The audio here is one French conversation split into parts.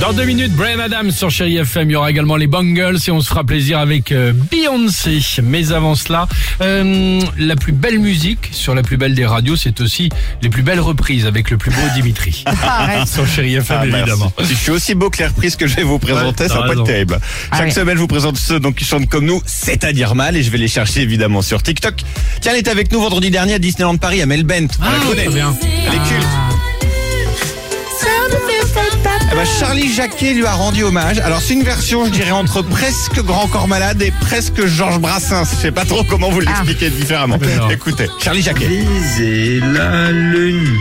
Dans deux minutes, Brian Adams sur Chéri FM. Il y aura également les Bungles et on se fera plaisir avec euh, Beyoncé. Mais avant cela, euh, la plus belle musique sur la plus belle des radios, c'est aussi les plus belles reprises avec le plus beau Dimitri. Sur Chéri FM, Ah, merci. évidemment. Si je suis aussi beau que les reprises que je vais vous présenter, Ouais, ça va pas être terrible. Chaque semaine, je vous présente ceux donc, qui chantent comme nous, c'est-à-dire mal, et je vais les chercher évidemment sur TikTok. Tiens, elle était avec nous vendredi dernier à Disneyland Paris, à Melbent. On la connaît. très bien. Elle est culte. Charlie Jacquet lui a rendu hommage. Alors c'est une version, je dirais, entre presque Grand Corps Malade et presque Georges Brassens. Je sais pas trop comment vous l'expliquer différemment. Écoutez, Charlie Jacquet. Viser la lune,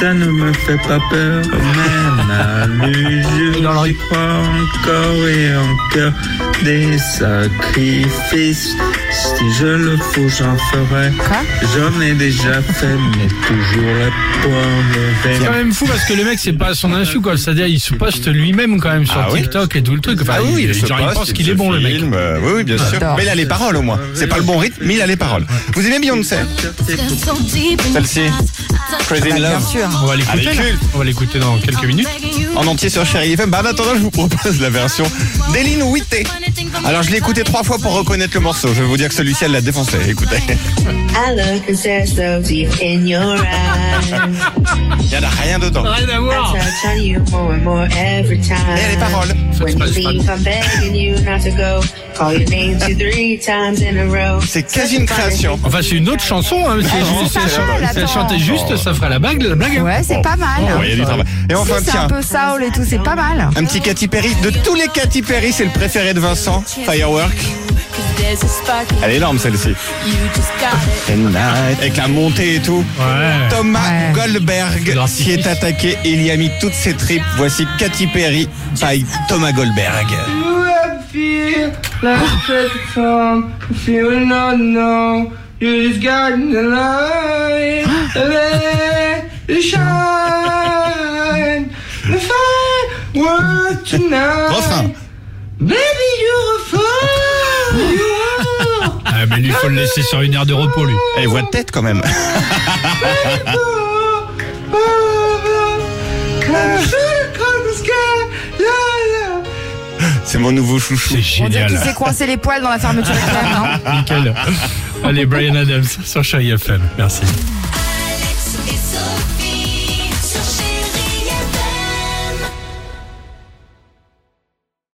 ça ne me fait pas peur, même à l'usure. Dans le J'y crois encore et encore des sacrifices. Si je le faut, j'en ferai. Quoi? J'en ai déjà fait, mais toujours la poire C'est quand même fou parce que le mec, c'est pas son insu, quoi. C'est-à-dire, il se poste lui-même quand même sur Ah oui TikTok et tout le truc. Enfin, Ah oui, il, il se genre, il poste, pense qu'il est bon, le mec. euh, oui, oui, bien sûr. Mais il a les paroles au moins. C'est pas le bon rythme, mais il a les paroles. Vous aimez Beyoncé? Celle-ci Crazy in Bien Love sûr. On va l'écouter. Là. On va l'écouter dans quelques minutes. en entier sur Chéri FM. Bah, en attendant, je vous propose la version d'Eline Whitté. Alors, je l'ai écouté trois fois pour reconnaître le morceau. Je vais vous dire que celui-ci, elle l'a défoncé. Écoutez. I look and stare so deep in your eyes. Il y en a rien dedans. Rien à I voir. touch on you more and more every time. Et les paroles. When you leave, I'm begging you not to go. Call your name two, three times in a row. C'est quasi une création. Enfin, c'est une autre chanson. Hein. Si, Ah, si elle- si chantait juste, ça ferait la blague. La blague. Ouais, c'est pas mal. Oh, il y a du travail. Et enfin, Si, tiens. un peu soul et tout, c'est pas mal. Un petit Katy Perry. De tous les Katy Perry, c'est le préféré de Vincent. Firework. Elle est énorme celle-ci. Avec la montée et tout. Ouais. Thomas Ouais. Goldberg s'y est attaqué et il y a mis toutes ses tripes. Voici Katy Perry by Thomas Goldberg. Refrain. Ah, mais lui, faut le laisser sur une aire de repos, lui. Elle voit de tête quand même. C'est mon nouveau chouchou. C'est On dirait génial. qu'il s'est coincé les poils dans la fermeture éclair, non Nickel. Allez, Brian Adams sur Chéri FM. Merci.